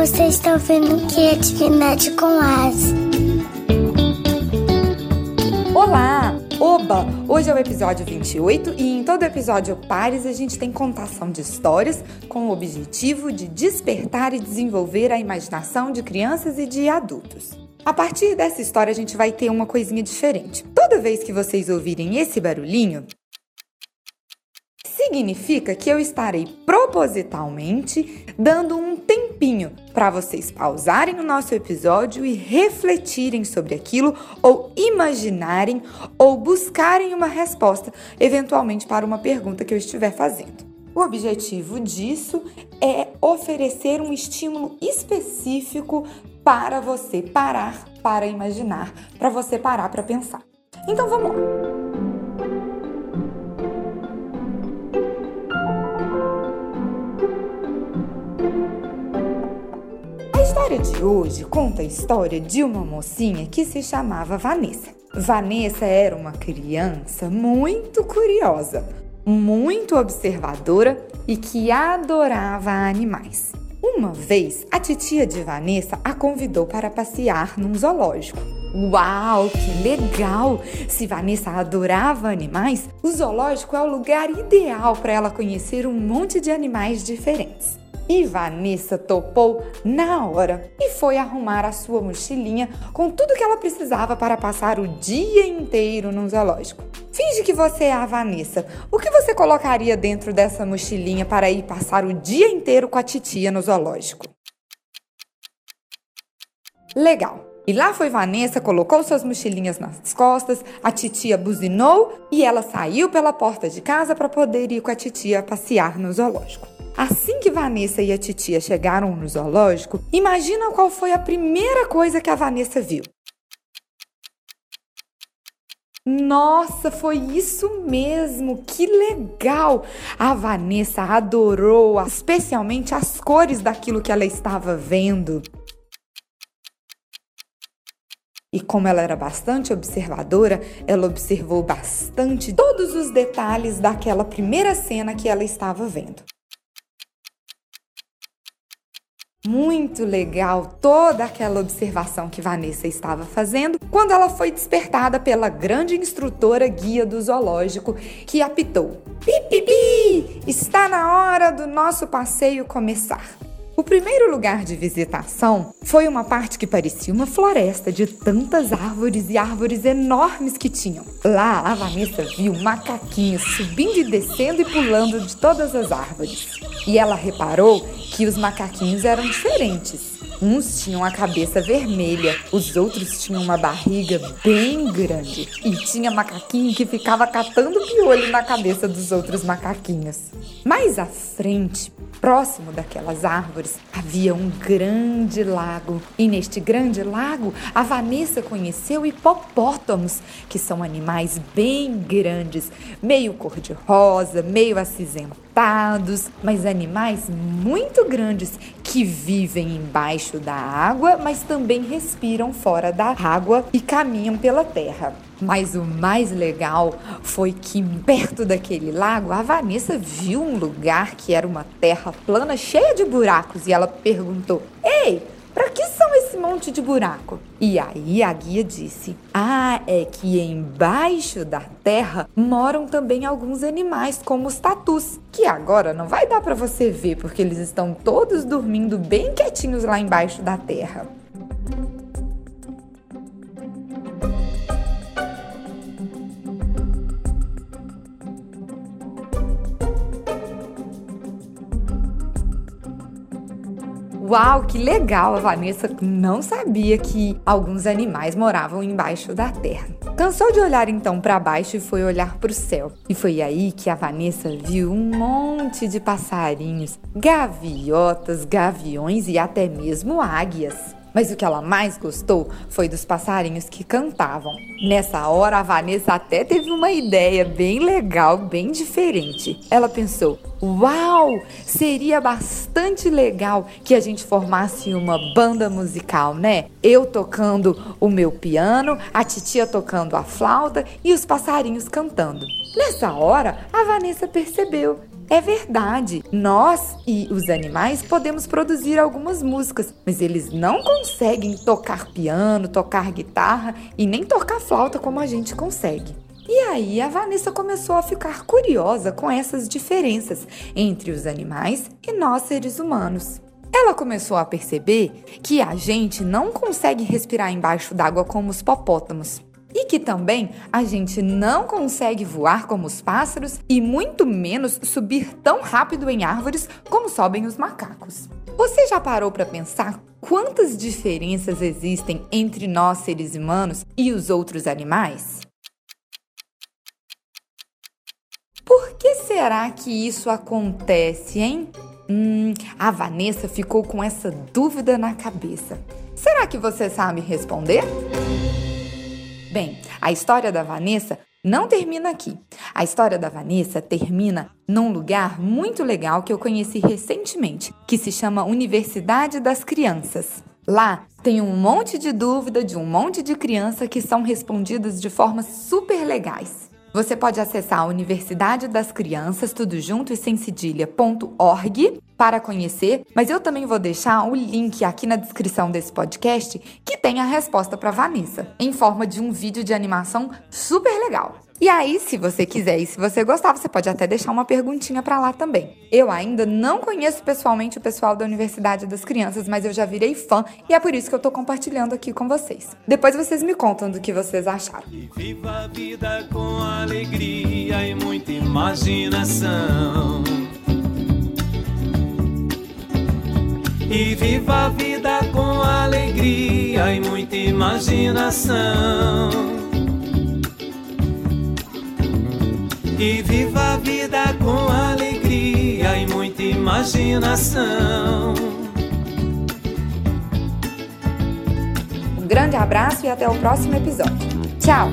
Você está ouvindo Criatividade com As. Olá! Oba! Hoje é o episódio 28 e em todo episódio Pares a gente tem contação de histórias com o objetivo de despertar e desenvolver a imaginação de crianças e de adultos. A partir dessa história a gente vai ter uma coisinha diferente. Toda vez que vocês ouvirem esse barulhinho, significa que eu estarei propositalmente dando um tempinho para vocês pausarem o nosso episódio e refletirem sobre aquilo ou imaginarem ou buscarem uma resposta, eventualmente para uma pergunta que eu estiver fazendo. O objetivo disso é oferecer um estímulo específico para você parar para imaginar, para você parar para pensar. Então vamos lá. De hoje conta a história de uma mocinha que se chamava Vanessa. Vanessa era uma criança muito curiosa, muito observadora e que adorava animais. Uma vez, a titia de Vanessa a convidou para passear num zoológico. Uau, que legal! Se Vanessa adorava animais, o zoológico é o lugar ideal para ela conhecer um monte de animais diferentes. E Vanessa topou na hora e foi arrumar a sua mochilinha com tudo que ela precisava para passar o dia inteiro no zoológico. Finge que você é a Vanessa. O que você colocaria dentro dessa mochilinha para ir passar o dia inteiro com a titia no zoológico? Legal. E lá foi Vanessa, colocou suas mochilinhas nas costas, a titia buzinou e ela saiu pela porta de casa para poder ir com a titia passear no zoológico. Assim que Vanessa e a titia chegaram no zoológico, imagina qual foi a primeira coisa que a Vanessa viu. Nossa, foi isso mesmo! Que legal! A Vanessa adorou especialmente as cores daquilo que ela estava vendo. E como ela era bastante observadora, ela observou bastante todos os detalhes daquela primeira cena que ela estava vendo. Muito legal toda aquela observação que Vanessa estava fazendo quando ela foi despertada pela grande instrutora guia do zoológico que apitou: Pipipi! Está na hora do nosso passeio começar. O primeiro lugar de visitação foi uma parte que parecia uma floresta de tantas árvores e árvores enormes que tinham. Lá, a Vanessa viu macaquinhos subindo e descendo e pulando de todas as árvores. E ela reparou que os macaquinhos eram diferentes. Uns tinham a cabeça vermelha, os outros tinham uma barriga bem grande. E tinha macaquinho que ficava catando piolho na cabeça dos outros macaquinhos. Mais à frente, Próximo daquelas árvores havia um grande lago, e neste grande lago a Vanessa conheceu hipopótamos, que são animais bem grandes, meio cor-de-rosa, meio mas animais muito grandes que vivem embaixo da água, mas também respiram fora da água e caminham pela terra. Mas o mais legal foi que perto daquele lago a Vanessa viu um lugar que era uma terra plana cheia de buracos e ela perguntou: Ei, para que são esse monte de buraco? E aí a guia disse: Ah, é que embaixo da terra moram também alguns animais, como os tatus, que agora não vai dar para você ver porque eles estão todos dormindo bem quietinhos lá embaixo da terra. Uau, que legal! A Vanessa não sabia que alguns animais moravam embaixo da terra. Cansou de olhar então para baixo e foi olhar para o céu. E foi aí que a Vanessa viu um monte de passarinhos, gaviotas, gaviões e até mesmo águias. Mas o que ela mais gostou foi dos passarinhos que cantavam. Nessa hora, a Vanessa até teve uma ideia bem legal, bem diferente. Ela pensou: Uau! Seria bastante legal que a gente formasse uma banda musical, né? Eu tocando o meu piano, a titia tocando a flauta e os passarinhos cantando. Nessa hora, a Vanessa percebeu É verdade, nós e os animais podemos produzir algumas músicas, mas eles não conseguem tocar piano, tocar guitarra e nem tocar flauta como a gente consegue. E aí a Vanessa começou a ficar curiosa com essas diferenças entre os animais e nós seres humanos. Ela começou a perceber que a gente não consegue respirar embaixo d'água como os popótamos. E que também a gente não consegue voar como os pássaros e muito menos subir tão rápido em árvores como sobem os macacos. Você já parou para pensar quantas diferenças existem entre nós seres humanos e os outros animais? Por que será que isso acontece, hein? Hum, a Vanessa ficou com essa dúvida na cabeça. Será que você sabe responder? Bem, a história da Vanessa não termina aqui. A história da Vanessa termina num lugar muito legal que eu conheci recentemente, que se chama Universidade das Crianças. Lá tem um monte de dúvida de um monte de criança que são respondidas de formas super legais. Você pode acessar a Universidade das Crianças, tudo junto e sem cedilha.org para conhecer, mas eu também vou deixar o link aqui na descrição desse podcast que tem a resposta para Vanessa, em forma de um vídeo de animação super legal. E aí, se você quiser e se você gostar, você pode até deixar uma perguntinha para lá também. Eu ainda não conheço pessoalmente o pessoal da Universidade das Crianças, mas eu já virei fã e é por isso que eu tô compartilhando aqui com vocês. Depois vocês me contam do que vocês acharam. E viva a vida com alegria e muita imaginação. E viva a vida com alegria e muita imaginação. E viva a vida com alegria e muita imaginação. Um grande abraço e até o próximo episódio. Tchau!